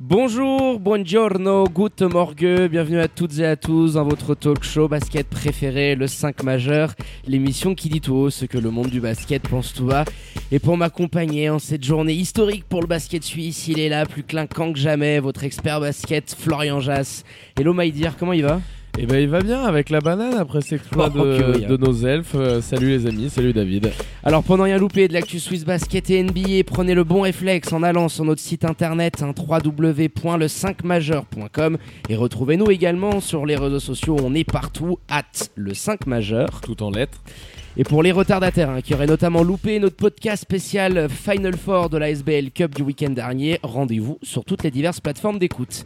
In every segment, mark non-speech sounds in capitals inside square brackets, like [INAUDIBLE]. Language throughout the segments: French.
Bonjour, buongiorno, good morgue, bienvenue à toutes et à tous dans votre talk show basket préféré, le 5 majeur, l'émission qui dit tout haut ce que le monde du basket pense tout bas. Et pour m'accompagner en cette journée historique pour le basket suisse, il est là, plus clinquant que jamais, votre expert basket, Florian Jass. Hello Maïdir, comment il va? Eh ben il va bien avec la banane après cet exploit Oh, de, que oui, hein. de nos elfes. Euh, salut les amis, salut David. Alors pendant rien louper de l'actu Swiss Basket et NBA, prenez le bon réflexe en allant sur notre site internet hein, www.le5majeur.com et retrouvez-nous également sur les réseaux sociaux, on est partout, at le 5 majeur. Tout en lettres. Et pour les retardataires hein, qui auraient notamment loupé notre podcast spécial Final Four de la SBL Cup du week-end dernier, rendez-vous sur toutes les diverses plateformes d'écoute.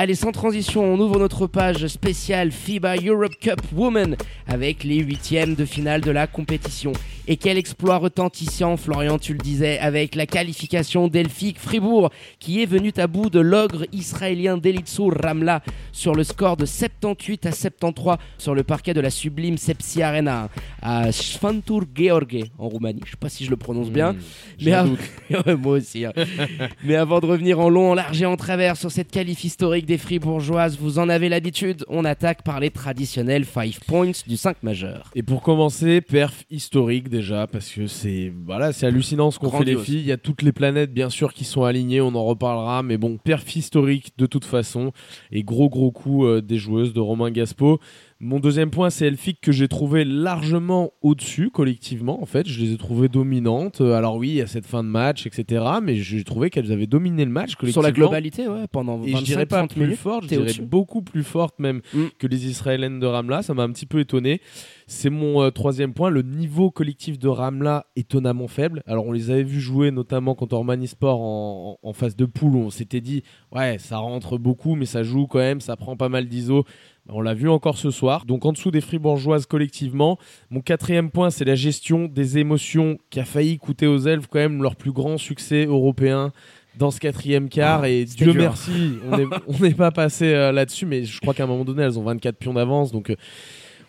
Allez, sans transition, on ouvre notre page spéciale FIBA Europe Cup Women avec les huitièmes de finale de la compétition. Et quel exploit retentissant, Florian, tu le disais, avec la qualification d'Elfik Fribourg qui est venu à bout de l'ogre israélien Delitsur Ramla sur le score de 78 à 73 sur le parquet de la sublime Sepsi Arena à Sfantur George en Roumanie. Je sais pas si je le prononce bien. Mmh, Mais av- [LAUGHS] moi aussi. hein. [LAUGHS] Mais avant de revenir en long, en large et en travers sur cette qualif historique des Fribourgeoises, vous en avez l'habitude, on attaque par les traditionnels 5 points du 5 majeur. Et pour commencer, perf historique déjà, parce que c'est voilà, c'est hallucinant ce qu'on fait les filles. Il y a toutes les planètes bien sûr qui sont alignées, on en reparlera, mais bon, perf historique de toute façon. Et gros gros coup euh, des joueuses de Romain Gaspo. Mon deuxième point, c'est Elfic que j'ai trouvé largement au-dessus collectivement. En fait, je les ai trouvées dominantes. Euh, Alors oui, il y a cette fin de match, etc. Mais j'ai trouvé qu'elles avaient dominé le match collectivement. Sur la globalité, ouais, pendant Et je dirais pas 25-30 plus minutes. forte, je dirais beaucoup plus forte même Mm. que les Israéliennes de Ramla. Ça m'a un petit peu étonné. C'est mon euh, troisième point. Le niveau collectif de Ramla étonnamment faible. Alors on les avait vus jouer notamment contre Ormani Sport en, en- en phase de poule où on s'était dit ouais ça rentre beaucoup mais ça joue quand même, ça prend pas mal d'ISO. On l'a vu encore ce soir. Donc en dessous des fribourgeoises collectivement. Mon quatrième point, c'est la gestion des émotions qui a failli coûter aux elfes quand même leur plus grand succès européen dans ce quatrième quart. Ah, et Dieu dur. merci, on n'est [LAUGHS] on n'est pas passé euh, là-dessus, mais je crois qu'à un moment donné, elles ont 24 pions d'avance. Donc euh,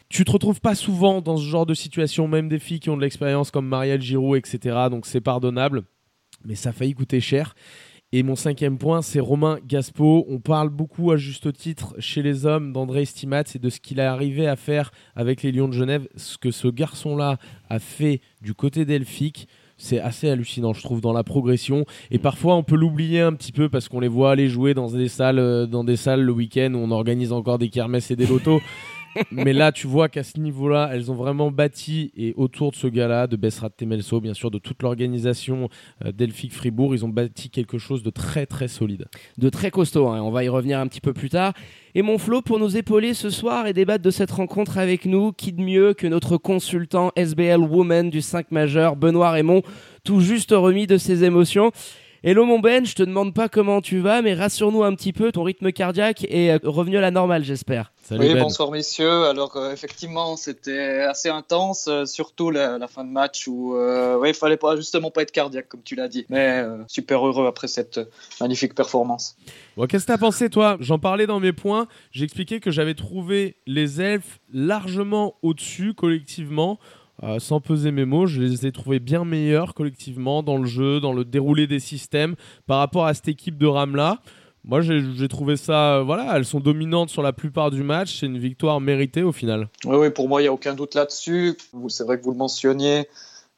tu te retrouves pas souvent dans ce genre de situation, même des filles qui ont de l'expérience comme Marielle Giroud, etc. Donc c'est pardonnable, mais ça a failli coûter cher. Et mon cinquième point, c'est Romain Gaspo. On parle beaucoup à juste titre chez les hommes d'André Stimat et de ce qu'il a arrivé à faire avec les Lions de Genève. Ce que ce garçon-là a fait du côté d'Elphick, c'est assez hallucinant, je trouve, dans la progression. Et parfois, on peut l'oublier un petit peu parce qu'on les voit aller jouer dans des salles, euh, dans des salles le week-end où on organise encore des kermesses et des lotos. [LAUGHS] Mais là, tu vois qu'à ce niveau-là, elles ont vraiment bâti, et autour de ce gars-là, de Bessrat Temelso, bien sûr, de toute l'organisation euh, Fribourg, ils ont bâti quelque chose de très très solide. de très costaud. hein. On va y revenir un petit peu plus tard. Et mon Flo, pour nous épauler ce soir et débattre de cette rencontre avec nous, qui de mieux que notre consultant SBL Woman du 5 majeur, Benoît Raymond, tout juste remis de ses émotions. Hello mon Ben, je te demande pas comment tu vas, mais rassure-nous un petit peu, ton rythme cardiaque est euh, revenu à la normale, j'espère. Salut Oui, Ben. bonsoir messieurs. Alors euh, effectivement, c'était assez intense, euh, surtout la, la fin de match où euh, ouais, il fallait pas justement pas être cardiaque comme tu l'as dit. Mais euh, super heureux après cette magnifique performance. Bon, Qu'est-ce que t'as pensé, toi? J'en parlais dans mes points. J'expliquais que j'avais trouvé les elfes largement au-dessus collectivement. Euh, sans peser mes mots, je les ai trouvés bien meilleurs collectivement dans le jeu, dans le déroulé des systèmes par rapport à cette équipe de Ramla. Moi, j'ai trouvé ça, euh, voilà, elles sont dominantes sur la plupart du match. C'est une victoire méritée au final. Oui, oui, pour moi, il n'y a aucun doute là-dessus. C'est vrai que vous le mentionniez.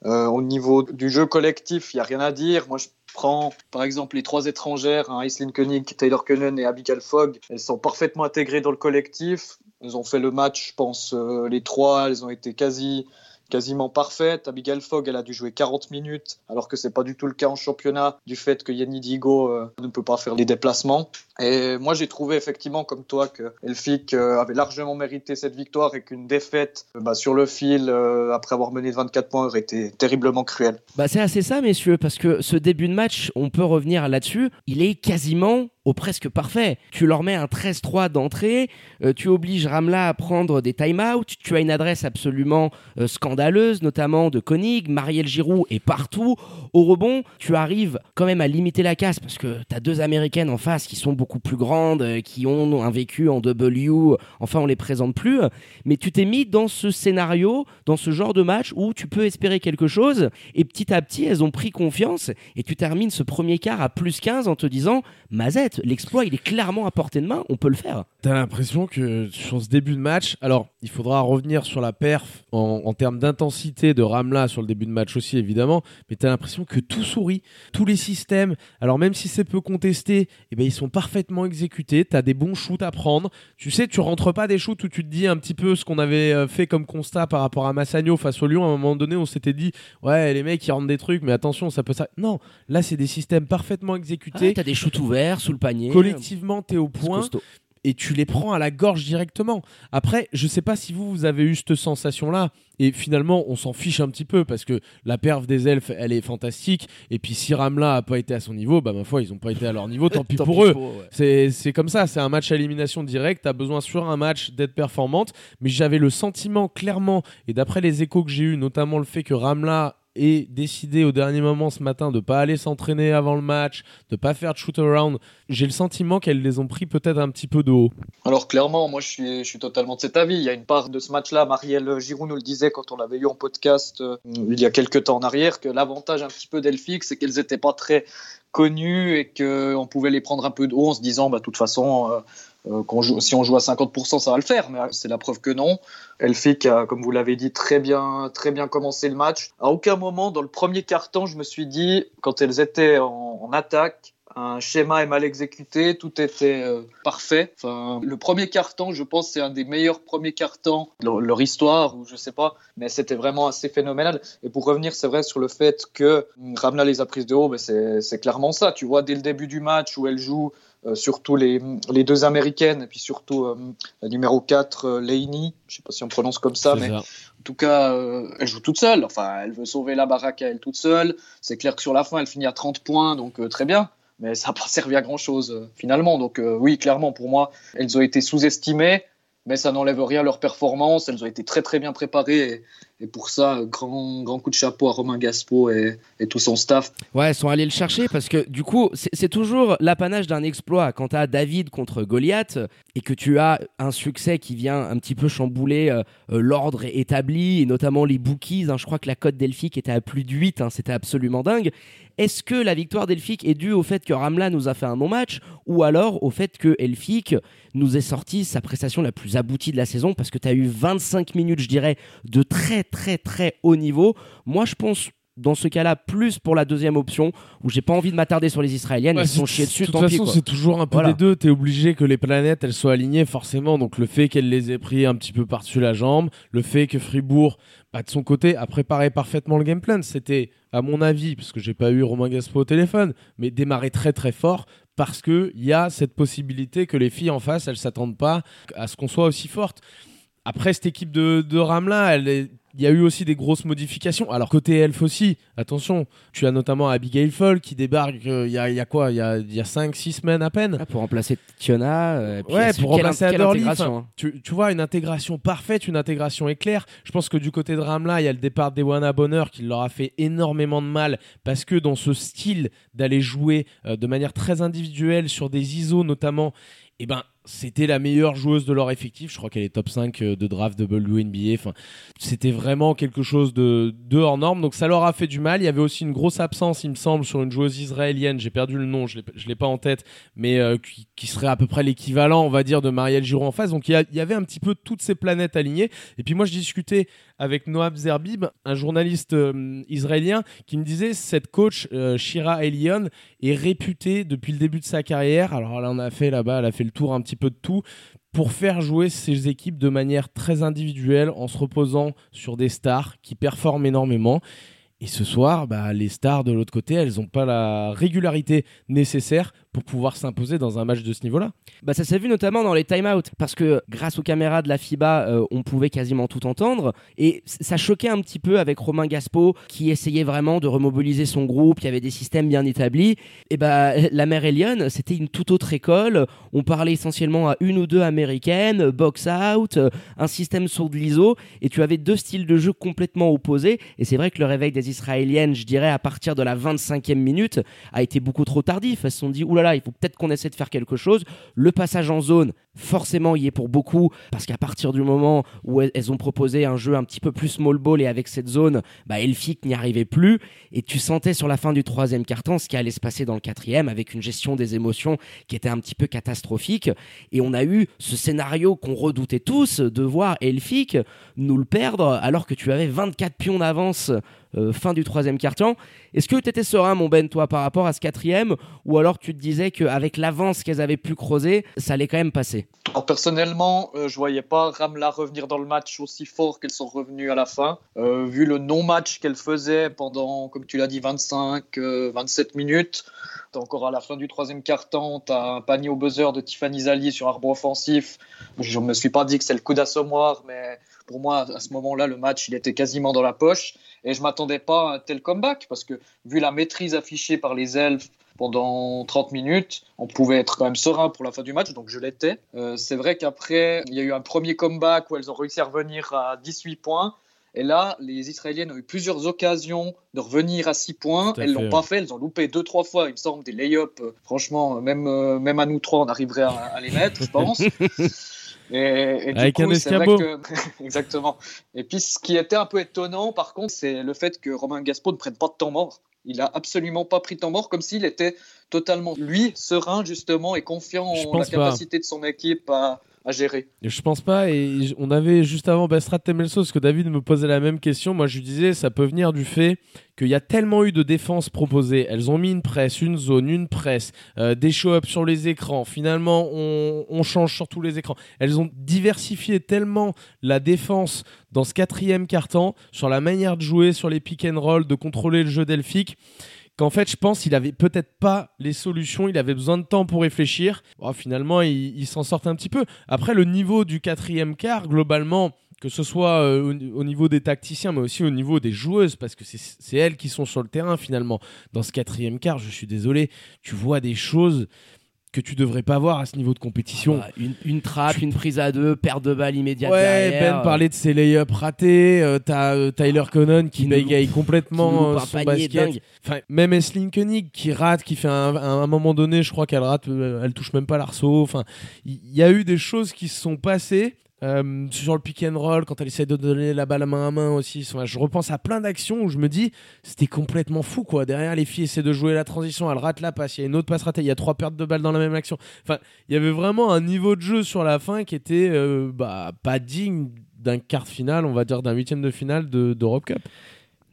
Euh, au niveau du jeu collectif, il n'y a rien à dire. Moi, je prends par exemple les trois étrangères, hein, Aislinn Koenig, Taylor Kunnen et Abigail Fogg. Elles sont parfaitement intégrées dans le collectif. Elles ont fait le match, je pense, les trois. Elles ont été quasi quasiment parfaite. Abigail Fogg, elle a dû jouer 40 minutes, alors que c'est pas du tout le cas en championnat, du fait que Yanni Digo euh, ne peut pas faire les déplacements. Et moi, j'ai trouvé effectivement, comme toi, que Elphick euh, avait largement mérité cette victoire et qu'une défaite euh, bah, sur le fil, après avoir mené 24 points, aurait été terriblement cruelle. Bah c'est assez ça, messieurs, parce que ce début de match, on peut revenir là-dessus, il est quasiment au presque parfait. Tu leur mets un 13-3 d'entrée, euh, tu obliges Ramla à prendre des time-out, tu as une adresse absolument euh, scandaleuse, notamment de Koenig, Marielle Giroud est partout. Au rebond, tu arrives quand même à limiter la casse parce que tu as deux américaines en face qui sont beaucoup plus grandes, euh, qui ont un vécu en W, enfin on les présente plus, mais tu t'es mis dans ce scénario, dans ce genre de match où tu peux espérer quelque chose et petit à petit elles ont pris confiance et tu termines ce premier quart à plus 15 en te disant Mazette, l'exploit il est clairement à portée de main, on peut le faire. T'as l'impression que sur ce début de match, alors il faudra revenir sur la perf en, termes d'intensité de Ramla sur le début de match aussi évidemment, mais t'as l'impression que tout sourit, tous les systèmes, alors même si c'est peu contesté, eh ben, ils sont parfaitement exécutés, t'as des bons shoots à prendre, tu sais, tu rentres pas des shoots où tu te dis un petit peu ce qu'on avait euh, fait comme constat par rapport à Massagno face au Lyon, à un moment donné on s'était dit, ouais les mecs ils rentrent des trucs, mais attention ça peut ça... Non, là c'est des systèmes parfaitement exécutés. Ah, t'as des shoots ouverts sous le panier. Collectivement t'es au point et tu les prends à la gorge directement. Après, je sais pas si vous, vous avez eu cette sensation-là. Et finalement, on s'en fiche un petit peu parce que la perf des elfes, elle est fantastique. Et puis si Ramla a pas été à son niveau, bah ma foi, ils ont pas été à leur niveau. Tant [LAUGHS] pis pour eux. C'est comme ça. C'est un match à élimination directe. T'as besoin sur un match d'être performante. Mais j'avais le sentiment clairement, et d'après les échos que j'ai eu, notamment le fait que Ramla et décidé au dernier moment ce matin de pas aller s'entraîner avant le match, de pas faire de shoot around, j'ai le sentiment qu'elles les ont pris peut-être un petit peu de haut. Alors clairement, moi je suis, totalement de cet avis. Il y a une part de ce match-là, Marielle Giroud nous le disait quand on l'avait eu en podcast euh, il y a quelques temps en arrière, que l'avantage un petit peu d'Elfix, c'est qu'elles n'étaient pas très connues et qu'on pouvait les prendre un peu de haut en se disant, bah, de toute façon, euh, euh, si on joue à 50%, ça va le faire, mais c'est la preuve que non. Elfic a, comme vous l'avez dit, très bien, très bien commencé le match. À aucun moment dans le premier quart-temps, je me suis dit, quand elles étaient en, attaque, un schéma est mal exécuté, tout était euh, parfait. Le premier carton, je pense, c'est un des meilleurs premiers cartons de leur, histoire, ou je sais pas, mais c'était vraiment assez phénoménal. Et pour revenir, c'est vrai sur le fait que Ramla les a prises de haut, c'est clairement ça. Tu vois, dès le début du match où elle joue surtout les, les, deux américaines, et puis surtout euh, la numéro 4, euh, Leini, je sais pas si on prononce comme ça, mais en tout cas, elle joue toute seule. Enfin, elle veut sauver la baraque à elle toute seule. C'est clair que sur la fin, elle finit à 30 points, donc très bien. Mais ça n'a pas [LAUGHS] servi à grand chose finalement. Donc oui, clairement, pour moi, elles ont été sous-estimées mais ça n'enlève rien à leur performance. Elles ont été très très bien préparées et, pour ça, grand, grand coup de chapeau à Romain Gaspo et, tout son staff. Ouais, ils sont allés le chercher parce que du coup, c'est toujours l'apanage d'un exploit. Quand tu as David contre Goliath et que tu as un succès qui vient un petit peu chambouler euh, euh, l'ordre établi et notamment les bookies, hein. je crois que la cote Delphique était à plus de 8, hein. c'était absolument dingue. Est-ce que la victoire d'Elfic est due au fait que Ramla nous a fait un bon match ou alors au fait que Elfic nous ait sorti sa prestation la plus aboutie de la saison parce que tu as eu 25 minutes, je dirais, de très très très haut niveau. Moi, je pense dans ce cas-là, plus pour la deuxième option, où j'ai pas envie de m'attarder sur les Israéliennes, ils sont chiés dessus, De toute façon, c'est toujours un peu des deux. Tu es obligé que les planètes, elles soient alignées, forcément. Donc, le fait qu'elle les ait pris un petit peu par-dessus la jambe, le fait que Fribourg, bah, de son côté, a préparé parfaitement le game plan. C'était, à mon avis, parce que j'ai pas eu Romain Gaspo au téléphone, mais démarrer très très fort, parce qu'il y a cette possibilité que les filles en face, elles s'attendent pas à ce qu'on soit aussi forte. Après, cette équipe de, de Ramla, elle est il y a eu aussi des grosses modifications. Alors côté elf aussi, attention, tu as notamment Abigail Fall qui débarque euh, il y, a, quoi Il y a, y a 5-6 semaines à peine. Ah, pour remplacer Tiona. Euh, ouais, pour remplacer Adorly. Hein. Tu, tu, vois, une intégration parfaite, une intégration éclair. Je pense que du côté de Ramla, il y a le départ d'Ewana Bonheur qui leur a fait énormément de mal parce que dans ce style d'aller jouer euh, de manière très individuelle sur des ISO notamment, eh ben c'était la meilleure joueuse de leur effectif. Je crois qu'elle est top 5 euh, de draft WNBA. Enfin, c'était vraiment quelque chose de, de, hors norme. Donc ça leur a fait du mal. Il y avait aussi une grosse absence, il me semble, sur une joueuse israélienne. J'ai perdu le nom, je ne l'ai pas en tête, mais euh, qui, serait à peu près l'équivalent, on va dire, de Marielle Giroud en face. Donc il y, avait un petit peu toutes ces planètes alignées. Et puis moi, je discutais avec Noab Zerbib, un journaliste euh, israélien, qui me disait cette coach Shira Elion est réputée depuis le début de sa carrière. Alors là, on a fait là-bas, elle a fait le tour un petit peu de tout pour faire jouer ces équipes de manière très individuelle en se reposant sur des stars qui performent énormément. Et ce soir, bah, les stars de l'autre côté, elles n'ont pas la régularité nécessaire pour pouvoir s'imposer dans un match de ce niveau-là. Bah ça s'est vu notamment dans les time-out parce que grâce aux caméras de la FIBA, euh, on pouvait quasiment tout entendre et ça choquait un petit peu avec Romain Gaspo qui essayait vraiment de remobiliser son groupe, il y avait des systèmes bien établis. Et bah la mère Elion, c'était une toute autre école. On parlait essentiellement à une ou deux américaines, box out, un système sur de l'ISO et tu avais deux styles de jeu complètement opposés. Et c'est vrai que le réveil des Israéliennes, je dirais à partir de la 25e minute, a été beaucoup trop tardif. Elles se sont dit oulala, il faut peut-être qu'on essaie de faire quelque chose. Le passage en zone, forcément, y est pour beaucoup parce qu'à partir du moment où elles ont proposé un jeu un petit peu plus small ball et avec cette zone, bah Elfic n'y arrivait plus. Et tu sentais sur la fin du troisième carton ce qui allait se passer dans le quatrième avec une gestion des émotions qui était un petit peu catastrophique. Et on a eu ce scénario qu'on redoutait tous de voir Elfic nous le perdre alors que tu avais 24 pions d'avance euh, fin du troisième quart-temps. Est-ce que tu étais serein, mon Ben, toi, par rapport à ce quatrième, ou alors tu te disais qu'avec l'avance qu'elles avaient pu creuser, ça allait quand même passer? Alors, Personnellement, euh, je voyais pas Ramla revenir dans le match aussi fort qu'elles sont revenues à la fin. Euh, vu le non-match qu'elles faisaient pendant, comme tu l'as dit, 25, 27 minutes, encore à la fin du troisième quart-temps, tu as un panier au buzzer de Tiffany Zali sur arbre offensif. Je ne me suis pas dit que c'est le coup d'assommoir, mais pour moi, à ce moment-là, le match, il était quasiment dans la poche. Et je m'attendais pas à un tel comeback parce que vu la maîtrise affichée par les elfes pendant 30 minutes, on pouvait être quand même serein pour la fin du match, donc je l'étais. Euh, c'est vrai qu'après, il y a eu un premier comeback où elles ont réussi à revenir à 18 points. Et là, les Israéliennes ont eu plusieurs occasions de revenir à 6 points. Elles l'ont pas fait, elles ont loupé deux, trois fois, il me semble, des lay-ups. Euh, franchement, même, euh, même à nous trois, on arriverait à, à les mettre, je pense. [LAUGHS] Et, Avec un escabeau. [LAUGHS] Exactement. Et puis, ce qui était un peu étonnant, par contre, c'est le fait que Romain Gaspo ne prenne pas de temps mort. Il a absolument pas pris temps mort, comme s'il était totalement, lui, serein, justement, et confiant en la capacité de son équipe à, à gérer. Je pense pas. Et on avait juste avant Bestrat Temelsos que David me posait la même question. Moi, je lui disais, ça peut venir du fait qu'il y a tellement eu de défenses proposées. Elles ont mis une presse, une zone, une presse, euh, des show-ups sur les écrans. Finalement, on, on, change sur tous les écrans. Elles ont diversifié tellement la défense dans ce quatrième quart-temps sur la manière de jouer, sur les pick and roll, de contrôler le jeu delphique qu'en fait, je pense qu'il avait peut-être pas les solutions, il avait besoin de temps pour réfléchir. finalement, il, s'en sort un petit peu. Après, le niveau du quatrième quart, globalement, que ce soit euh, au, niveau des tacticiens, mais aussi au niveau des joueuses, parce que c'est elles qui sont sur le terrain finalement. Dans ce quatrième quart, je suis désolé, tu vois des choses que tu devrais pas voir à ce niveau de compétition. Bah, une, trappe, une prise à deux, perte de balle immédiate ouais, Ben parlait de ses lay-ups ratés. Euh, t'as euh, Tyler Connon qui, bégaye complètement euh, son basket. Enfin, même Esling Koenig qui rate, qui fait un, un, moment donné, je crois qu'elle rate, elle touche même pas l'arceau. Enfin, il y, a eu des choses qui se sont passées euh, sur le pick and roll, quand elle essaie de donner la balle à main à main aussi. je repense à plein d'actions où je me dis, c'était complètement fou, quoi. Derrière, les filles essaient de jouer la transition, elles ratent la passe, il y a une autre passe ratée, il y a trois pertes de balles dans la même action. Enfin, il y avait vraiment un niveau de jeu sur la fin qui était euh, bah, pas digne d'un quart de finale, on va dire d'un huitième de finale d'Europe Cup.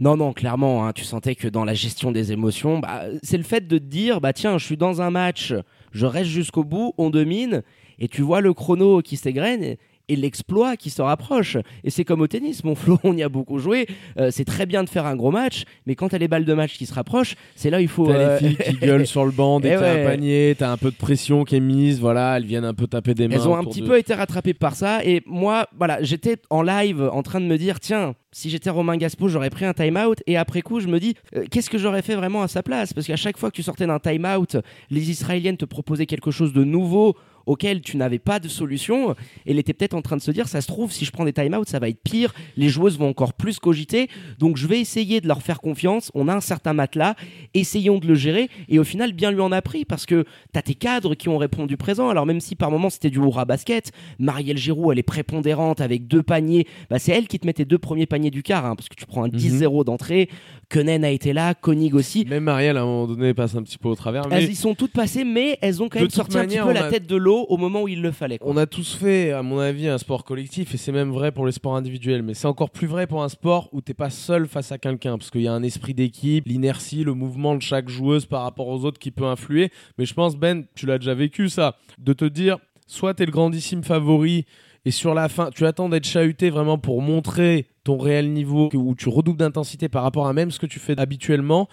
Non, non, clairement, hein, tu sentais que dans la gestion des émotions, bah, c'est le fait de te dire, bah tiens, je suis dans un match, je reste jusqu'au bout, on domine, et tu vois le chrono qui s'égrène, l'exploit qui se rapproche. Et c'est comme au tennis, mon [LAUGHS] Flo, on y a beaucoup joué. Euh, c'est très bien de faire un gros match, mais quand t'as les balles de match qui se rapprochent, c'est là où il faut. T'as les euh, filles qui [LAUGHS] gueulent sur le banc dès que t'as un panier, t'as un peu de pression qui est mise, voilà, elles viennent un peu taper des mains. Elles ont un petit peu été rattrapées par ça, et moi, voilà, j'étais en live en train de me dire, tiens, si j'étais Romain Gaspo, j'aurais pris un time-out. Et après coup, je me dis, euh, qu'est-ce que j'aurais fait vraiment à sa place? Parce qu'à chaque fois que tu sortais d'un time-out, les Israéliennes te proposaient quelque chose de nouveau auquel tu n'avais pas de solution. Et elle était peut-être en train de se dire, ça se trouve, si je prends des time-out, ça va être pire. Les joueuses vont encore plus cogiter. Donc je vais essayer de leur faire confiance. On a un certain matelas. Essayons de le gérer. Et au final, bien lui en a pris parce que tu as tes cadres qui ont répondu présent. Alors même si par moment c'était du hurrah basket, Marielle Giroud, elle est prépondérante avec deux paniers. Bah, c'est elle qui te met tes deux premiers paniers du quart, hein, parce que tu prends un 10-0 mhm. d'entrée. Kenen a été là, Konig aussi. Même Marielle, à un moment donné, passe un petit peu au travers. Mais... Elles y sont toutes passées, mais elles ont quand même sorti un petit peu la tête de l'eau au moment où il le fallait. On a tous fait, à mon avis, un sport collectif, et c'est même vrai pour les sports individuels, mais c'est encore plus vrai pour un sport où t'es pas seul face à quelqu'un, parce qu'il y a un esprit d'équipe, l'inertie, le mouvement de chaque joueuse par rapport aux autres qui peut influer. Mais je pense, Ben, tu l'as déjà vécu ça, de te dire, soit t'es le grandissime favori, et sur la fin, tu attends d'être chahuté vraiment pour montrer ton réel niveau, où tu redoubles d'intensité par rapport à même ce que tu fais habituellement.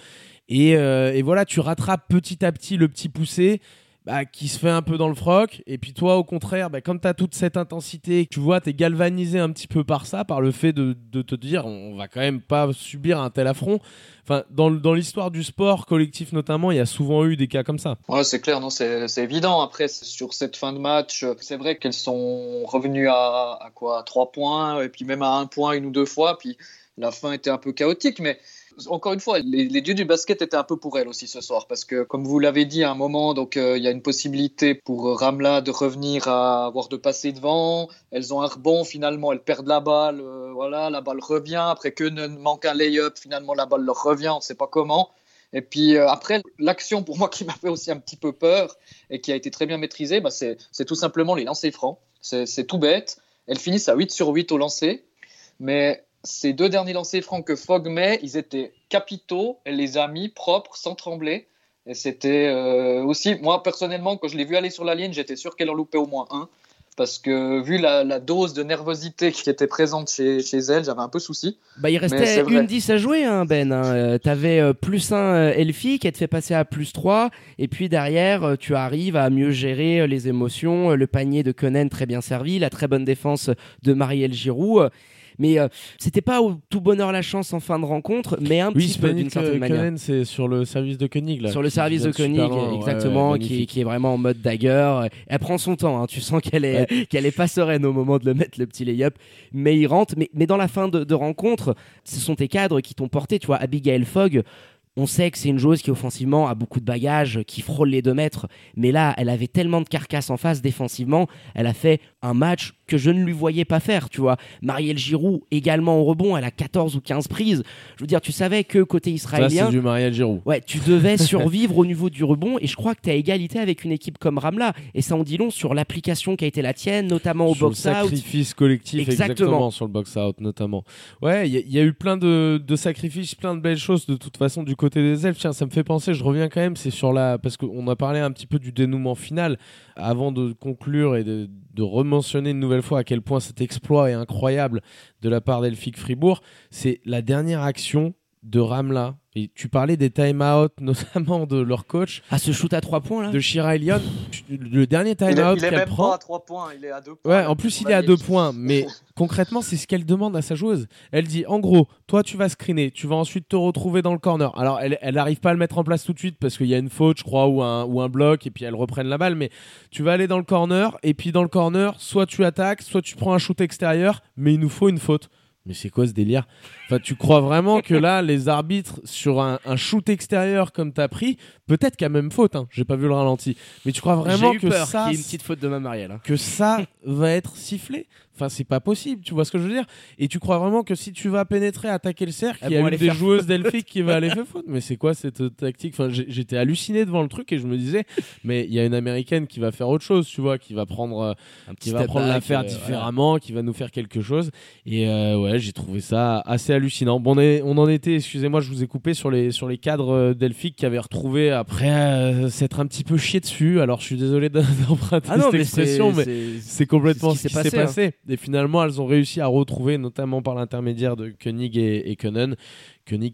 Et, euh, et voilà, tu rattrapes petit à petit le petit poussé. Bah, qui se fait un peu dans le froc. Et puis toi, au contraire, bah, comme tu as toute cette intensité, tu vois, tu es galvanisé un petit peu par ça, par le fait de, de, te dire on va quand même pas subir un tel affront. Enfin, dans, dans l'histoire du sport collectif notamment, il y a souvent eu des cas comme ça. Ouais, c'est clair, non, c'est évident. Après, sur cette fin de match, c'est vrai qu'elles sont revenues à, à quoi? 3 points, et puis même à un point une ou deux fois. Puis la fin était un peu chaotique, mais encore une fois, les, dieux du basket étaient un peu pour elle aussi ce soir, parce que comme vous l'avez dit à un moment, donc euh, il y a une possibilité pour Ramla de revenir à avoir de passer devant. Elles ont un rebond, finalement elles perdent la balle, euh, voilà, la balle revient. Après que ne manque un lay-up, finalement la balle leur revient, on ne sait pas comment. Et puis euh, après, l'action pour moi qui m'a fait aussi un petit peu peur et qui a été très bien maîtrisée, bah, c'est tout simplement les lancers francs. C'est tout bête. Elles finissent à 8 sur 8 au lancer. Mais ces deux derniers lancers francs que Fogg met, ils étaient capitaux. Les a mis propres, sans trembler. Et c'était euh, aussi, moi personnellement, quand je l'ai vu aller sur la ligne, j'étais sûr qu'elle en loupait au moins un. Parce que vu la, dose de nervosité qui était présente chez, chez elle, j'avais un peu souci. Bah, il restait une 10 à jouer, hein, Ben. Hein. Euh, t'avais euh, plus 1 Elfie qui te fait passer à plus 3. Et puis derrière, tu arrives à mieux gérer les émotions. Le panier de Conan très bien servi. La très bonne défense de Marielle Giroud. Mais euh, c'était pas au tout bonheur la chance en fin de rencontre, mais un petit peu d'une certaine manière. c'est sur le service de Koenig là. Sur le service de Koenig, exactement, qui, qui, est vraiment en mode dagger. Elle prend son temps, hein. tu sens qu'elle est, qu'elle est pas sereine au moment de le mettre le petit lay-up, mais il rentre. Mais, mais dans la fin de, de rencontre, ce sont tes cadres qui t'ont porté. Tu vois, Abigail Fogg on sait que c'est une joueuse qui offensivement a beaucoup de bagages, qui frôle les deux mètres, mais là, elle avait tellement de carcasse en face défensivement, elle a fait un match que je ne lui voyais pas faire, tu vois. Marielle Giroud également au rebond, elle a 14 ou 15 prises. Je veux dire, tu savais que côté israélien, c'est du Marielle Giroud. Ouais, tu devais [LAUGHS] survivre au niveau du rebond et je crois que tu as égalité avec une équipe comme Ramla et ça en dit long sur l'application qui a été la tienne, notamment au box out. Le sacrifice collectif exactement. sur le box out notamment. Ouais, il y, a eu plein de, de, sacrifices, plein de belles choses de toute façon du côté des elfes. Tiens, ça me fait penser, je reviens quand même, c'est sur la parce qu'on a parlé un petit peu du dénouement final avant de conclure et de, de rementionner une nouvelle fois à quel point cet exploit est incroyable de la part d'Elfic Fribourg, c'est la dernière action de Ramla. Et tu parlais des time-out, [LAUGHS] notamment de leur coach. À ce shoot à 3 points là De Shira Elion. Le dernier time-out qu'elle prend. Il est pas à 3 points, il est à 2 points. Ouais, en plus il est à 2 points. [LAUGHS] Mais concrètement, c'est ce qu'elle demande à sa joueuse. Elle dit en gros, toi tu vas screener, tu vas ensuite te retrouver dans le corner. Alors elle, elle arrive pas à le mettre en place tout de suite parce qu'il y a une faute, je crois, ou un, ou un bloc, et puis elle reprenne la balle. Mais tu vas aller dans le corner, et puis dans le corner, soit tu attaques, soit tu prends un shoot extérieur, mais il nous faut une faute mais c'est quoi ce délire? Enfin, tu crois vraiment que là, les arbitres sur un, shoot extérieur comme t'as pris, peut-être qu'il y a même faute. Hein, J'ai pas vu le ralenti, mais tu crois vraiment que ça, une petite faute de ma Marielle, hein. que ça va être sifflé? Enfin, c'est pas possible, tu vois ce que je veux dire? Et tu crois vraiment que si tu vas pénétrer, attaquer le cercle, il y a une des joueuses d'Elphick qui va [LAUGHS] aller faire faute Mais c'est quoi cette tactique? Enfin, j'étais halluciné devant le truc et je me disais, mais il y a une américaine qui va faire autre chose, tu vois, qui va prendre, euh, qui va prendre l'affaire euh, différemment, qui va nous faire quelque chose. Et euh, ouais, j'ai trouvé ça assez hallucinant. Bon, on, en était, excusez-moi, je vous ai coupé sur les sur les cadres d'Elphick qui avaient retrouvé après s'être un petit peu chié dessus. Alors, je suis désolé [LAUGHS] d'emprunter ah cette expression, mais c'est complètement ce qui s'est passé. Hein. Et finalement, elles ont réussi à retrouver, notamment par l'intermédiaire de Koenig et, et Koenig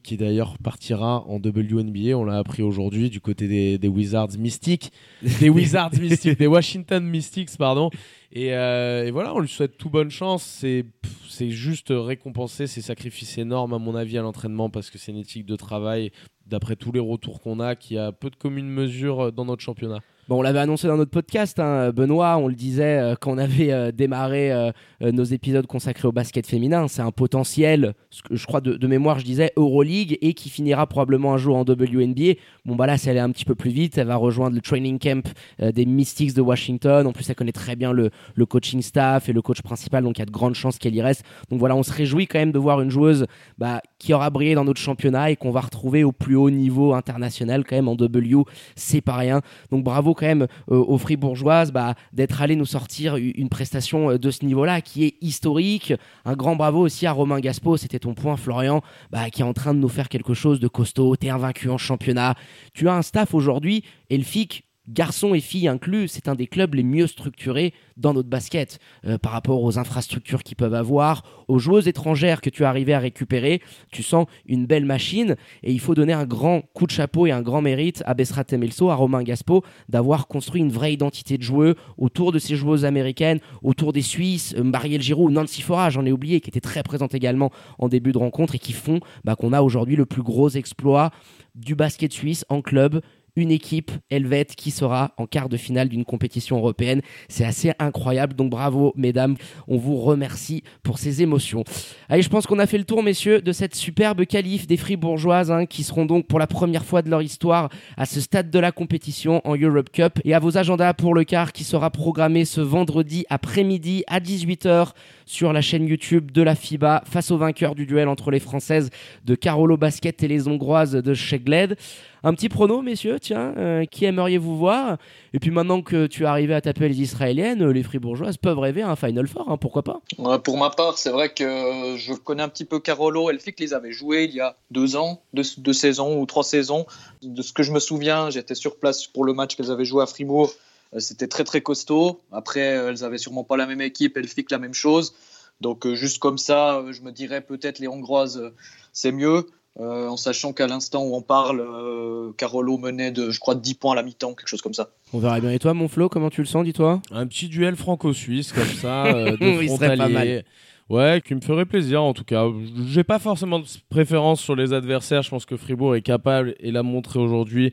qui d'ailleurs partira en WNBA, on l'a appris aujourd'hui, du côté des, Wizards Mystics. Des Wizards Mystics, [LAUGHS] des Washington Mystics, pardon. Euh, et, voilà, on lui souhaite tout bonne chance. C'est, c'est juste récompenser ses sacrifices énormes, à mon avis, à l'entraînement, parce que c'est une éthique de travail, d'après tous les retours qu'on a, qui a peu de commune mesure dans notre championnat. On l'avait annoncé dans notre podcast, hein, Benoît, on le disait euh, quand on avait euh, démarré euh, nos épisodes consacrés au basket féminin, c'est un potentiel, je crois de, mémoire je disais Euroleague et qui finira probablement un jour en WNBA. Bon bah là, si elle est un petit peu plus vite, elle va rejoindre le training camp des Mystics de Washington. En plus, elle connaît très bien le, le, coaching staff et le coach principal, donc il y a de grandes chances qu'elle y reste. Donc voilà, on se réjouit quand même de voir une joueuse bah, qui aura brillé dans notre championnat et qu'on va retrouver au plus haut niveau international quand même en W. C'est pas rien. Donc bravo quand même euh, aux Fribourgeoises bah, d'être allé nous sortir une prestation euh, de ce niveau-là qui est historique. Un grand bravo aussi à Romain Gaspo, c'était ton point Florian, bah, qui est en train de nous faire quelque chose de costaud. T'es invaincu en championnat. Tu as un staff aujourd'hui, Elfic, garçons et filles inclus, c'est un des clubs les mieux structurés dans notre basket euh, par rapport aux infrastructures qu'ils peuvent avoir, aux joueuses étrangères que tu es arrivé à récupérer. Tu sens une belle machine et il faut donner un grand coup de chapeau et un grand mérite à Bessrat Temelso, à Romain Gaspo, d'avoir construit une vraie identité de joueur autour de ces joueuses américaines, autour des Suisses, euh, Marielle Giroud, Nancy Fora, j'en ai oublié, qui était très présente également en début de rencontre et qui font bah, qu'on a aujourd'hui le plus gros exploit du basket suisse en club une équipe helvète qui sera en quart de finale d'une compétition européenne. C'est assez incroyable. Donc bravo, mesdames. On vous remercie pour ces émotions. Allez, je pense qu'on a fait le tour, messieurs, de cette superbe qualif des Fribourgeoises hein, qui seront donc pour la première fois de leur histoire à ce stade de la compétition en Europe Cup et à vos agendas pour le quart qui sera programmé ce vendredi après-midi à 18h sur la chaîne YouTube de la FIBA face au vainqueur du duel entre les Françaises de Carolo Basket et les Hongroises de Shegled. Un petit prono, messieurs, tiens, euh, qui aimeriez-vous voir? Et puis maintenant que tu es arrivé à taper les Israéliennes, les Fribourgeoises peuvent rêver à un Final Four, hein, pourquoi pas? Pour ma part, c'est vrai que je connais un petit peu Carolo. Elfic les avait joués il y a deux ans, deux, saisons ou trois saisons. De ce que je me souviens, j'étais sur place pour le match qu'elles avaient joué à Fribourg. Euh, c'était très très costaud. Après, euh, elles avaient sûrement pas la même équipe, Elfic la même chose. Donc juste comme ça, je me dirais peut-être les Hongroises, c'est mieux. Euh, en sachant qu'à l'instant où on parle, euh, Carolo menait de, je crois, 10 points à la mi-temps, quelque chose comme ça. On verra bien. Et toi, mon Flo, comment tu le sens, dis-toi? Un petit duel franco-suisse comme ça, [LAUGHS] euh, de frontaliers. Ouais, qui me ferait plaisir en tout cas. J'ai pas forcément de préférence sur les adversaires. Je pense que Fribourg est capable et l'a montré aujourd'hui.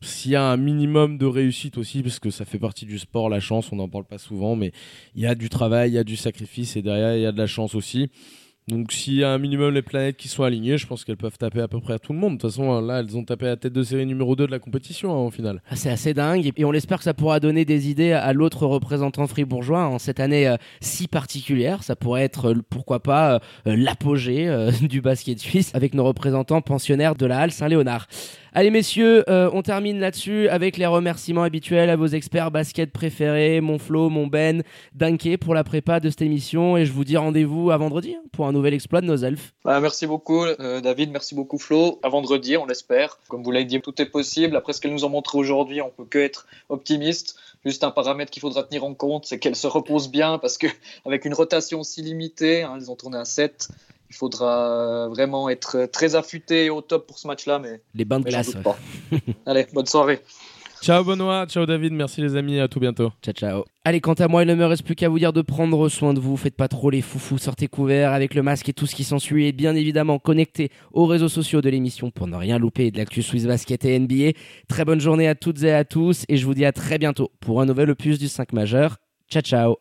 S'il y a un minimum de réussite aussi, parce que ça fait partie du sport, la chance, on n'en parle pas souvent, mais il y a du travail, il y a du sacrifice et derrière il y a de la chance aussi. Donc s'il y a un minimum les planètes qui sont alignées, je pense qu'elles peuvent taper à peu près à tout le monde. De toute façon, là, elles ont tapé la tête de série numéro 2 de la compétition hein, au final. Ah, c'est assez dingue et on espère que ça pourra donner des idées à l'autre représentant fribourgeois en cette année euh, si particulière. Ça pourrait être, euh, pourquoi pas, euh, l'apogée [LAUGHS] du basket suisse avec nos représentants pensionnaires de la Halle Saint-Léonard. Allez messieurs, euh, on termine là-dessus avec les remerciements habituels à vos experts basket préférés, mon Flo, mon Ben, Danke pour la prépa de cette émission et je vous dis rendez-vous à vendredi hein, pour un nouvel exploit de nos elfes. Bah, merci beaucoup euh, David, merci beaucoup Flo. À vendredi, on l'espère. Comme vous l'avez dit, tout est possible. Après ce qu'elles nous ont montré aujourd'hui, on peut que être optimiste. Juste un paramètre qu'il faudra tenir en compte, c'est qu'elles se reposent bien parce que [LAUGHS] avec une rotation si limitée, hein, elles ont tourné à 7 il faudra vraiment être très affûté au top pour ce match-là. Mais les bains de glace. [LAUGHS] Allez, bonne soirée. Ciao Benoît, ciao David, merci les amis, à tout bientôt. Ciao ciao. Allez, quant à moi, il ne me reste plus qu'à vous dire de prendre soin de vous, faites pas trop les foufous, sortez couverts avec le masque et tout ce qui s'ensuit et bien évidemment connectez aux réseaux sociaux de l'émission pour ne rien louper de l'actu Swiss Basket et NBA. Très bonne journée à toutes et à tous et je vous dis à très bientôt pour un nouvel opus du 5 majeur. Ciao ciao.